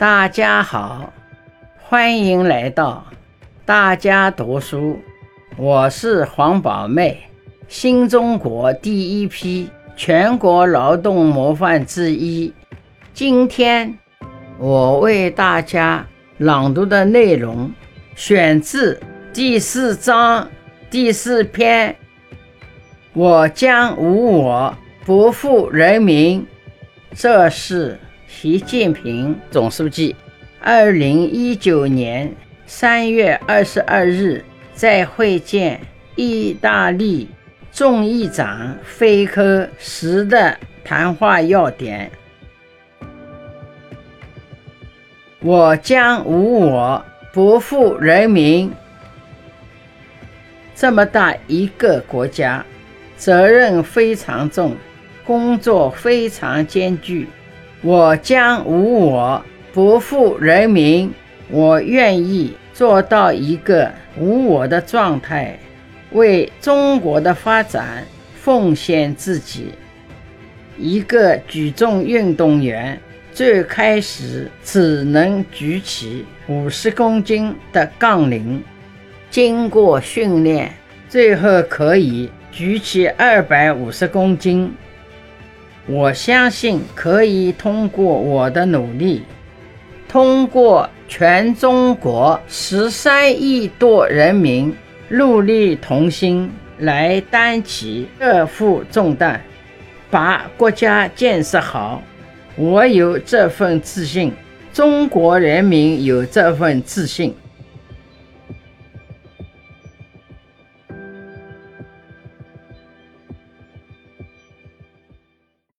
大家好，欢迎来到大家读书。我是黄宝妹，新中国第一批全国劳动模范之一。今天我为大家朗读的内容选自第四章第四篇。我将无我，不负人民。这是。习近平总书记，二零一九年三月二十二日在会见意大利众议长菲科时的谈话要点。我将无我，不负人民。这么大一个国家，责任非常重，工作非常艰巨。我将无我，不负人民。我愿意做到一个无我的状态，为中国的发展奉献自己。一个举重运动员最开始只能举起五十公斤的杠铃，经过训练，最后可以举起二百五十公斤。我相信可以通过我的努力，通过全中国十三亿多人民戮力同心来担起这负重担，把国家建设好。我有这份自信，中国人民有这份自信。